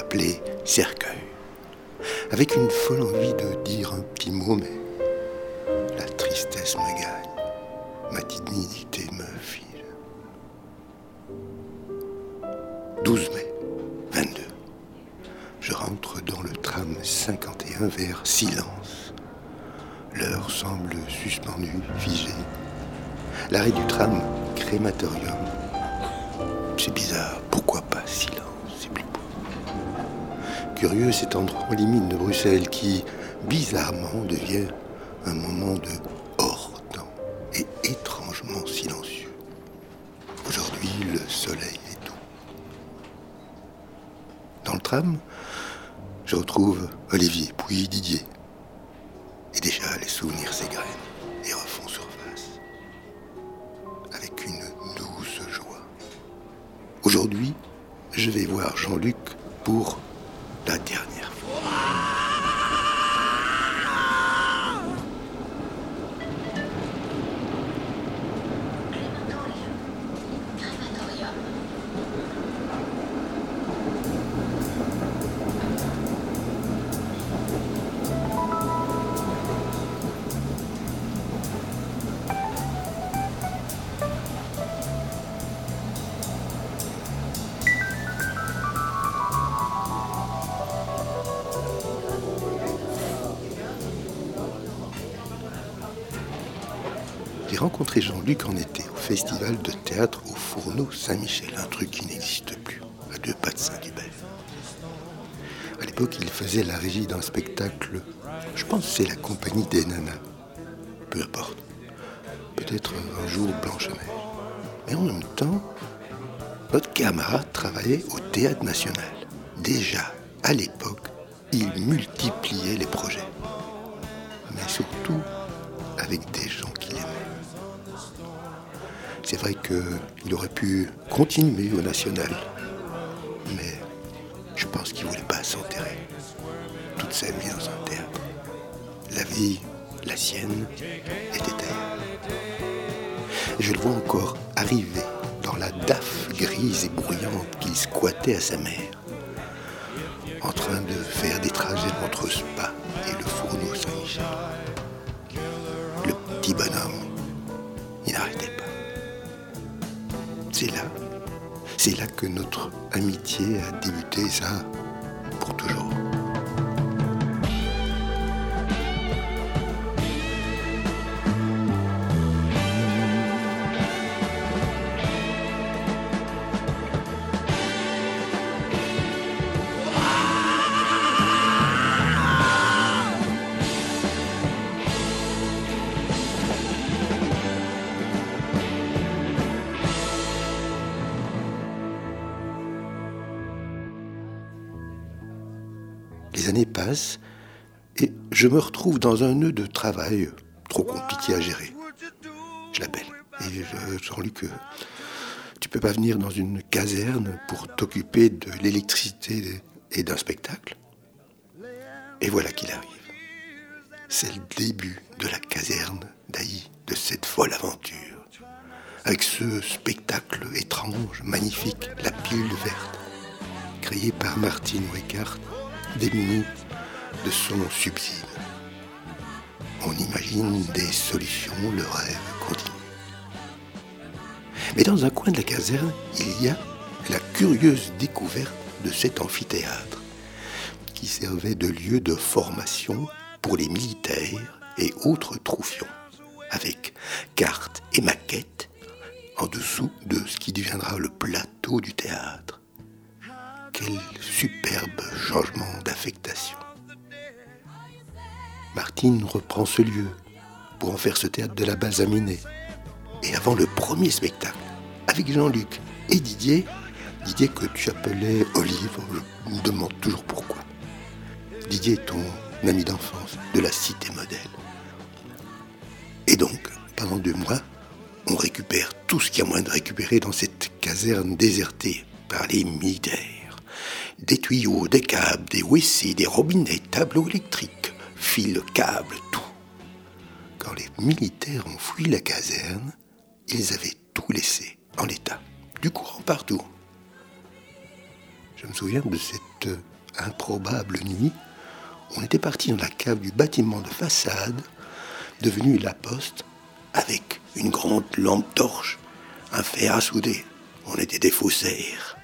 appelé cercueil, avec une folle envie de dire un petit mot, mais la tristesse me gagne, ma dignité me file. 12 mai 22. Je rentre dans le tram 51 vers silence. L'heure semble suspendue, figée. L'arrêt du tram, crématorium. C'est bizarre, pourquoi pas silence? Curieux cet endroit limite de Bruxelles qui, bizarrement, devient un moment de hors temps et étrangement silencieux. Aujourd'hui, le soleil est doux. Dans le tram, je retrouve Olivier, puis Didier. Et déjà, les souvenirs s'égrènent et refont surface. Avec une douce joie. Aujourd'hui, je vais voir Jean-Luc pour la dernière J'ai rencontré Jean-Luc en été au festival de théâtre au Fourneau Saint-Michel, un truc qui n'existe plus, à deux pas de Saint-Hubert. À l'époque, il faisait la régie d'un spectacle, je pense c'est la compagnie des nanas. Peu importe. Peut-être un jour Blanche-Neige. Mais en même temps, notre camarade travaillait au Théâtre National. Déjà, à l'époque, il multipliait les projets. Mais surtout avec des gens qu'il aurait pu continuer au national, mais je pense qu'il ne voulait pas s'enterrer. Toute sa vie dans un. La vie, la sienne, était ailleurs. Je le vois encore arriver dans la daffe grise et bruyante qu'il squattait à sa mère, en train de faire des trajets entre Spa et le fourneau Saint-Michel. C'est là que notre amitié a débuté, ça, années passent et je me retrouve dans un nœud de travail trop compliqué à gérer. Je l'appelle et je Jean-Luc, tu peux pas venir dans une caserne pour t'occuper de l'électricité et d'un spectacle Et voilà qu'il arrive. C'est le début de la caserne d'Aï, de cette folle aventure. Avec ce spectacle étrange, magnifique, la pilule verte, créé par Martine Weckart minutes de son subside. On imagine des solutions, le rêve continue. Mais dans un coin de la caserne, il y a la curieuse découverte de cet amphithéâtre qui servait de lieu de formation pour les militaires et autres troufions, avec cartes et maquettes en dessous de ce qui deviendra le plateau du théâtre. Quel superbe changement d'affectation. Martine reprend ce lieu pour en faire ce théâtre de la balsaminée. Et avant le premier spectacle, avec Jean-Luc et Didier, Didier que tu appelais Olive, je me demande toujours pourquoi. Didier est ton ami d'enfance, de la cité modèle. Et donc, pendant deux mois, on récupère tout ce qu'il y a moins de récupérer dans cette caserne désertée par les militaires. Des tuyaux, des câbles, des WC, des robinets, tableaux électriques, fils, câbles, tout. Quand les militaires ont fui la caserne, ils avaient tout laissé en l'état, du courant partout. Je me souviens de cette euh, improbable nuit. On était parti dans la cave du bâtiment de façade, devenu la poste, avec une grande lampe torche, un fer à souder. On était des faussaires.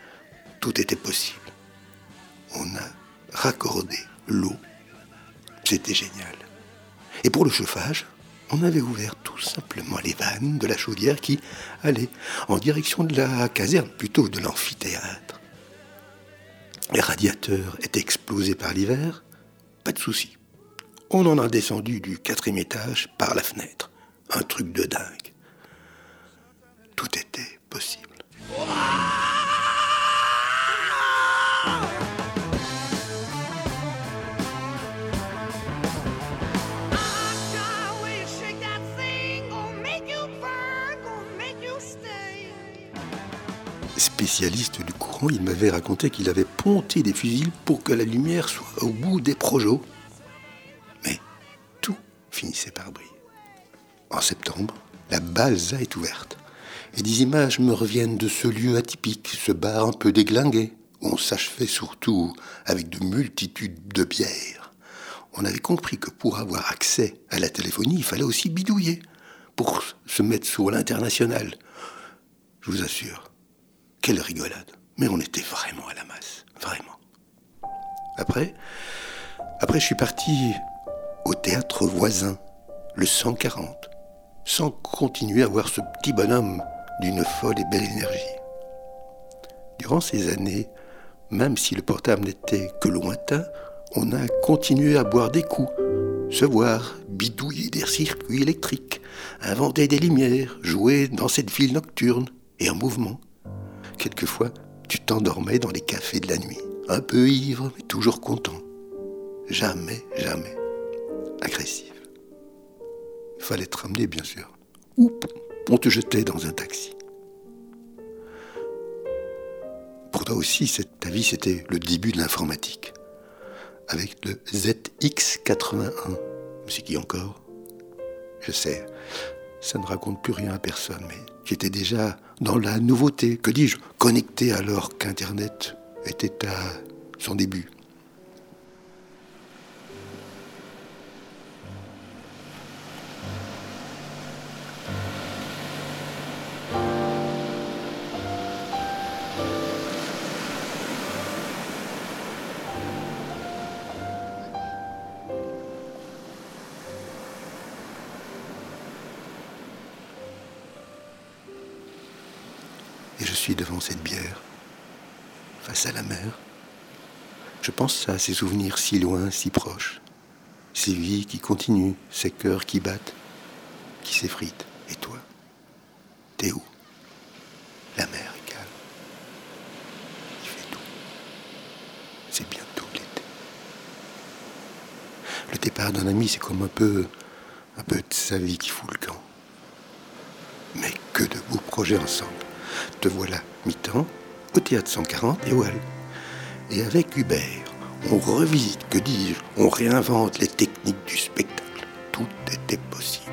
Tout était possible. On a raccordé l'eau. C'était génial. Et pour le chauffage, on avait ouvert tout simplement les vannes de la chaudière qui allaient en direction de la caserne, plutôt de l'amphithéâtre. Les radiateurs étaient explosés par l'hiver, pas de souci. On en a descendu du quatrième étage par la fenêtre. Un truc de dingue. Tout était possible. Spécialiste du courant, il m'avait raconté qu'il avait ponté des fusils pour que la lumière soit au bout des projets. Mais tout finissait par briller. En septembre, la balsa est ouverte. Et des images me reviennent de ce lieu atypique, ce bar un peu déglingué, où on s'achevait surtout avec de multitudes de bières. On avait compris que pour avoir accès à la téléphonie, il fallait aussi bidouiller, pour se mettre sur l'international. Je vous assure, quelle rigolade. Mais on était vraiment à la masse, vraiment. Après, après je suis parti au théâtre voisin, le 140, sans continuer à voir ce petit bonhomme d'une folle et belle énergie. Durant ces années, même si le portable n'était que lointain, on a continué à boire des coups, se voir, bidouiller des circuits électriques, inventer des lumières, jouer dans cette ville nocturne et en mouvement. Quelquefois, tu t'endormais dans les cafés de la nuit, un peu ivre, mais toujours content. Jamais, jamais agressif. Il fallait te ramener, bien sûr. Ou on te jetait dans un taxi. Pour toi aussi, ta vie, c'était le début de l'informatique. Avec le ZX81. C'est qui encore? Je sais, ça ne raconte plus rien à personne, mais j'étais déjà dans la nouveauté, que dis-je, connecté alors qu'Internet était à son début. Devant cette bière, face à la mer. Je pense à ces souvenirs si loin, si proches. Ces vies qui continuent, ces cœurs qui battent, qui s'effritent. Et toi T'es où? La mer est calme. Il fait tout. C'est l'été. Le départ d'un ami, c'est comme un peu, un peu de sa vie qui fout le camp. Mais que de beaux projets ensemble. Te voilà mi-temps au théâtre 140 et Wall. Et avec Hubert, on revisite, que dis-je, on réinvente les techniques du spectacle. Tout était possible,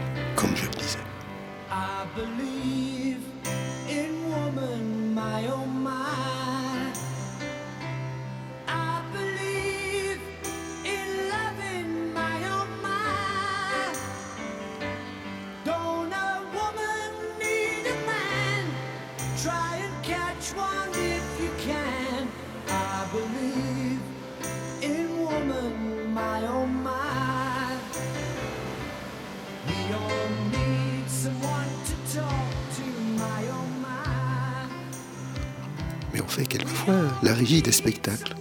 on fait quelquefois la régie des spectacles.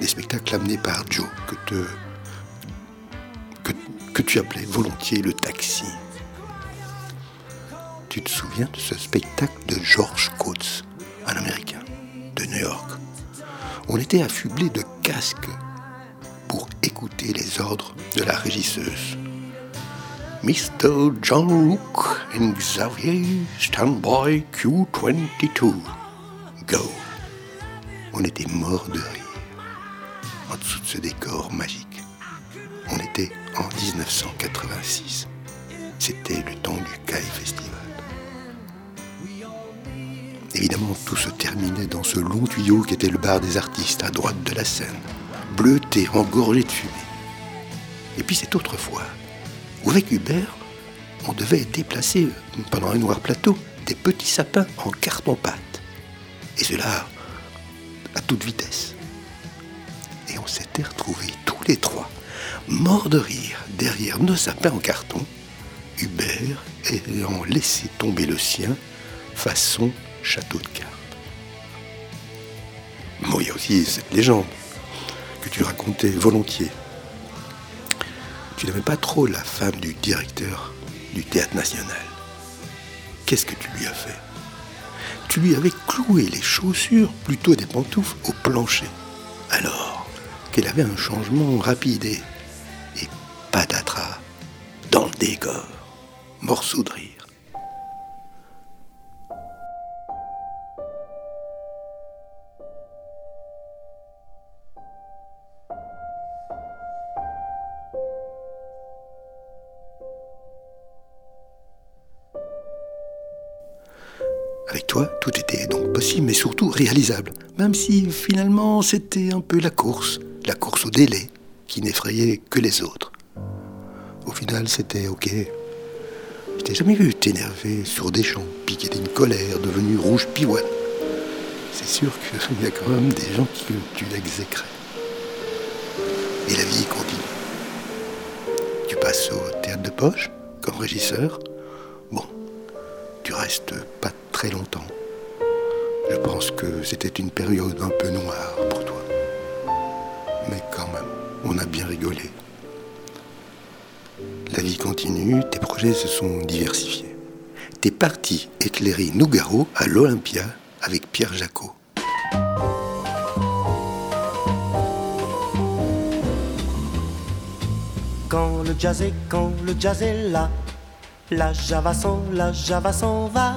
Des spectacles amenés par Joe, que, tu appelais volontiers le taxi. Tu te souviens de ce spectacle de George Coates, un Américain, de New York On était affublés de casques pour écouter les ordres de la régisseuse. Mr. John Luke and Xavier Standby Q22 On était mort de rire. En dessous de ce décor magique. On était en 1986. C'était le temps du CAI Festival. Évidemment, tout se terminait dans ce long tuyau qui était le bar des artistes à droite de la scène, bleuté, engorgé de fumée. Et puis cette autre fois, où avec Hubert, on devait déplacer pendant un noir plateau des petits sapins en carton-pâte. Et cela à toute vitesse. Et on s'était retrouvés tous les trois, morts de rire, derrière nos sapins en carton, Hubert ayant laissé tomber le sien, façon château de cartes. Bon, il y a aussi cette légende que tu racontais volontiers. Tu n'aimais pas trop la femme du directeur du théâtre national. Qu'est-ce que tu lui as fait? Tu lui avais cloué les chaussures, plutôt des pantoufles, au plancher. Alors qu'elle avait un changement rapide et, et patatras dans le décor, morceau de rire. Réalisable, même si finalement c'était un peu la course, la course au délai, qui n'effrayait que les autres. Au final, c'était ok. Je t'ai jamais vu t'énerver sur des champs, piquer d'une colère, devenue rouge piouane. C'est sûr qu'il y a quand même des gens qui tu exécrais. Et la vie continue. Tu passes au théâtre de poche, comme régisseur. Bon, tu restes pas très longtemps. Je pense que c'était une période un peu noire pour toi. Mais quand même, on a bien rigolé. La vie continue, tes projets se sont diversifiés. T'es parti éclairer Nougaro à l'Olympia avec Pierre Jacot. Quand le jazz est, quand le jazz est là, la java s'en, la java s'en va.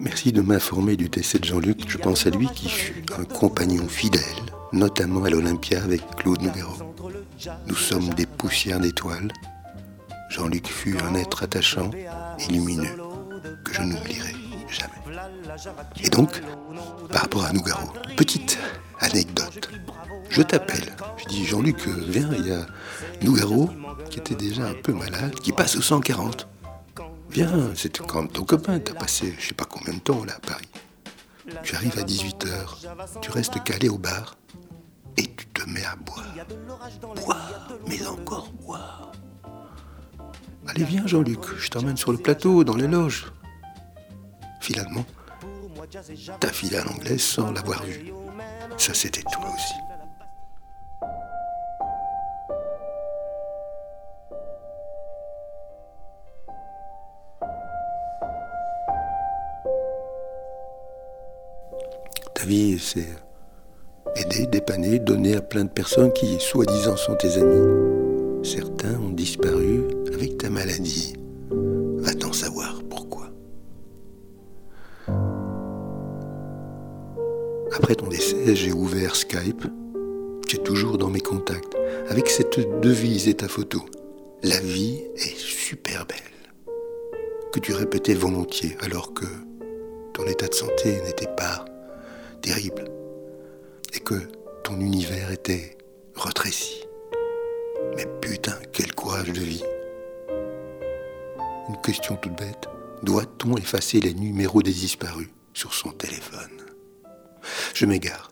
Merci de m'informer du décès de Jean-Luc. Je pense à lui qui fut un compagnon fidèle, notamment à l'Olympia avec Claude Nougaro. Nous sommes des poussières d'étoiles. Jean-Luc fut un être attachant et lumineux que je n'oublierai jamais. Et donc, par rapport à Nougaro, petite anecdote. Je t'appelle. Je dis Jean-Luc, viens, il y a Nougaro qui était déjà un peu malade, qui passe au 140. Viens, c'est comme ton copain, t'as passé je sais pas combien de temps là à Paris. Tu arrives à 18h, tu restes calé au bar et tu te mets à boire. Boire, mais encore boire. Allez, viens Jean-Luc, je t'emmène sur le plateau, dans les loges. Finalement, t'as filé à l'anglaise sans l'avoir vu. Ça, c'était toi aussi. Ta vie, c'est aider, dépanner, donner à plein de personnes qui, soi-disant, sont tes amis. Certains ont disparu avec ta maladie. Va-t'en savoir pourquoi. Après ton décès, j'ai ouvert Skype. Tu es toujours dans mes contacts, avec cette devise et ta photo. La vie est super belle. Que tu répétais volontiers alors que ton état de santé n'était pas terrible et que ton univers était retréci. Mais putain, quel courage de vie. Une question toute bête. Doit-on effacer les numéros des disparus sur son téléphone? Je m'égare.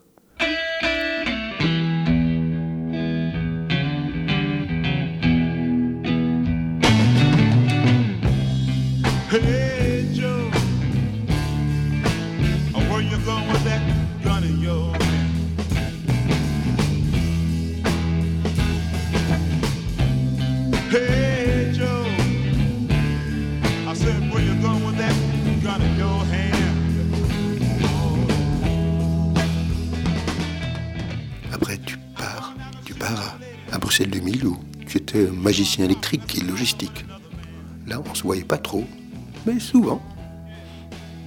Magicien électrique et logistique. Là, on se voyait pas trop, mais souvent,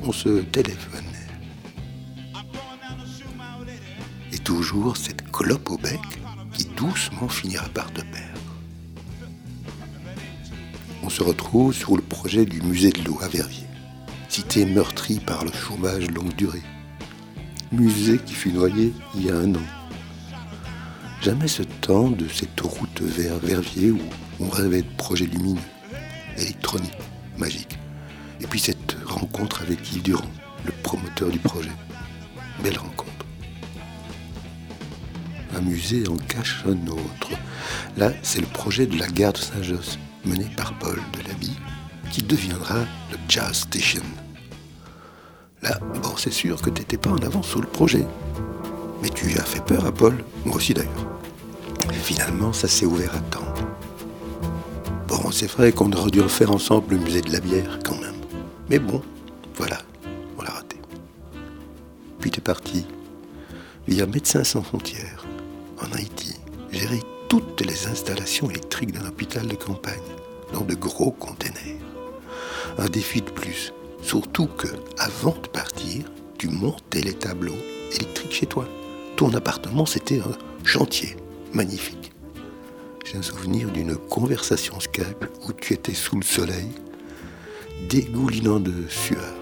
on se téléphonait. Et toujours cette clope au bec qui doucement finira par te perdre. On se retrouve sur le projet du musée de l'eau à Verviers, cité meurtrie par le chômage longue durée. Musée qui fut noyé il y a un an. Jamais ce temps de cette route vers Verviers où on rêvait de projets lumineux, électroniques, magiques. Et puis cette rencontre avec Yves Durand, le promoteur du projet. Belle rencontre. Un musée en cache un autre. Là, c'est le projet de la gare de Saint-Josse, mené par Paul Delaby, qui deviendra le Jazz Station. Là, bon, c'est sûr que tu n'étais pas en avance sur le projet. Mais tu as fait peur à Paul, moi aussi d'ailleurs. Finalement, ça s'est ouvert à temps. Bon, c'est vrai qu'on aurait dû refaire ensemble le musée de la bière quand même. Mais bon, voilà, on l'a raté. Puis t'es parti, via Médecins sans frontières, en Haïti, gérer toutes les installations électriques d'un hôpital de campagne, dans de gros containers. Un défi de plus, surtout que, avant de partir, tu montais les tableaux électriques chez toi. Ton appartement, c'était un chantier magnifique. J'ai un souvenir d'une conversation Skype où tu étais sous le soleil, dégoulinant de sueur.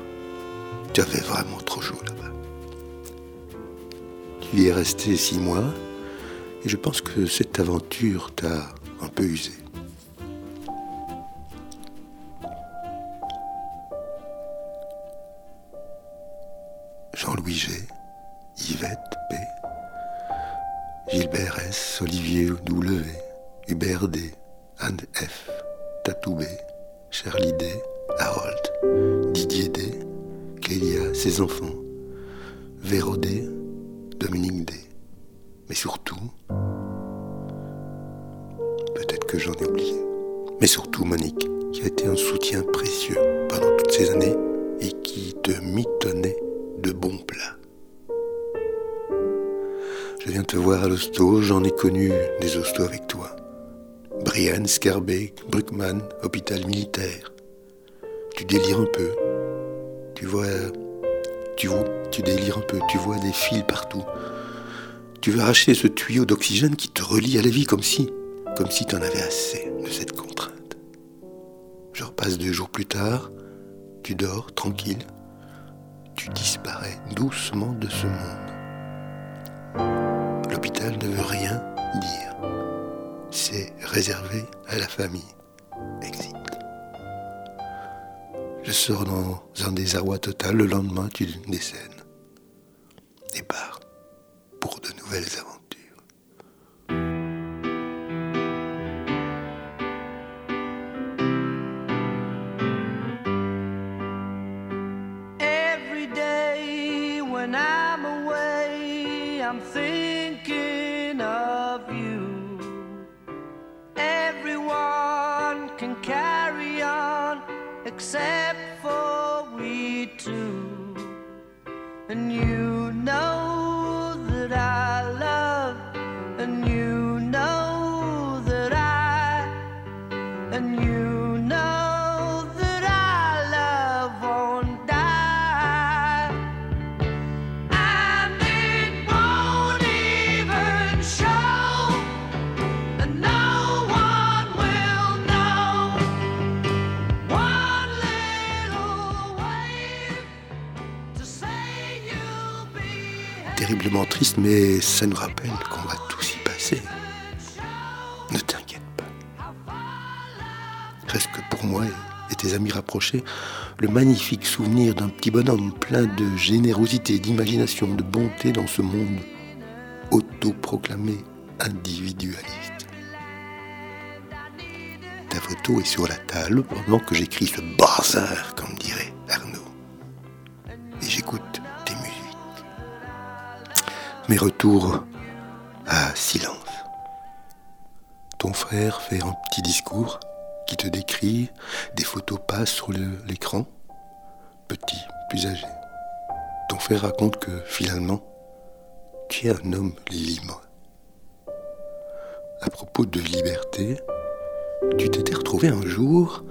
Tu avais vraiment trop chaud là-bas. Tu y es resté six mois et je pense que cette aventure t'a un peu usé. Viens te voir à l'hosto, j'en ai connu des hostos avec toi. Brian, Scarbeck, Bruckmann, hôpital militaire. Tu délires un peu. Tu vois, tu vois, tu délires un peu. Tu vois des fils partout. Tu veux arracher ce tuyau d'oxygène qui te relie à la vie comme si, comme si tu en avais assez de cette contrainte. Je repasse deux jours plus tard. Tu dors tranquille. Tu disparais doucement de ce monde. L'hôpital ne veut rien dire. C'est réservé à la famille. Exit. Je sors dans un désarroi total. Le lendemain, tu décèdes. Et pars pour de nouvelles aventures. Triste, mais ça nous rappelle qu'on va tous y passer. Ne t'inquiète pas. Reste que pour moi et tes amis rapprochés, le magnifique souvenir d'un petit bonhomme plein de générosité, d'imagination, de bonté dans ce monde autoproclamé individualiste. Ta photo est sur la table pendant que j'écris ce bazar, comme dirait Mes retours à silence. Ton frère fait un petit discours qui te décrit, des photos passent sur l'écran, petit, plus âgé. Ton frère raconte que finalement, tu es un homme libre. à propos de liberté, tu t'étais retrouvé un jour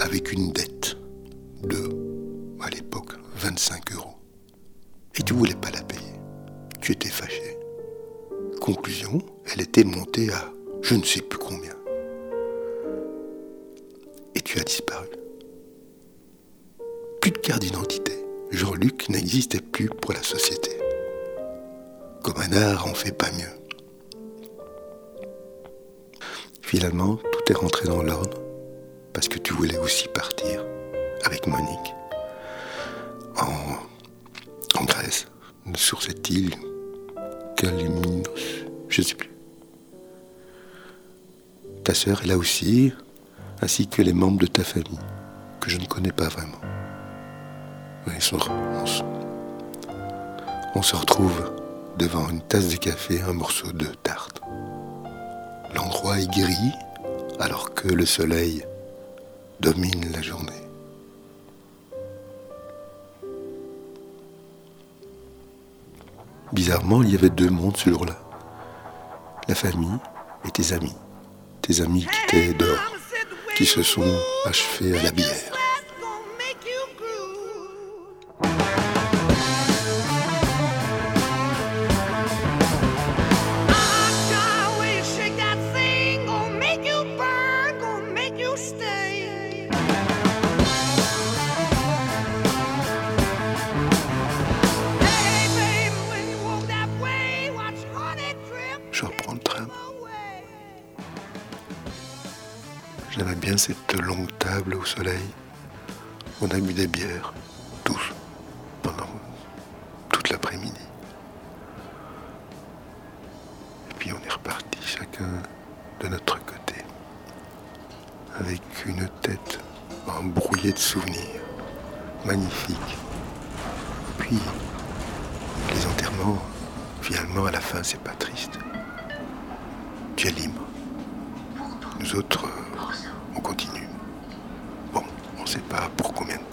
avec une dette de, à l'époque, 25 euros. Et tu voulais pas la payer. Tu étais fâché. Conclusion, elle était montée à je ne sais plus combien. Et tu as disparu. Plus de carte d'identité. Jean-Luc n'existait plus pour la société. Comme un art, on fait pas mieux. Finalement, tout est rentré dans l'ordre parce que tu voulais aussi partir avec Monique en, en Grèce, sur cette île Je sais plus. Ta sœur est là aussi, ainsi que les membres de ta famille, que je ne connais pas vraiment. Ils sont- on, on se retrouve devant une tasse de café, un morceau de tarte. L'endroit est gris, alors que le soleil domine la journée. Bizarrement, il y avait deux mondes ce jour-là. La famille et tes amis. Tes amis qui étaient dehors, qui se sont achevés à la bière. On a bu des bières, tous, pendant toute l'après-midi. Et puis on est reparti chacun de notre côté, avec une tête embrouillée de souvenirs, magnifiques. Puis les enterrements, finalement à la fin c'est pas triste. Tu es libre. Nous autres, on continue. Sait pas pour combien de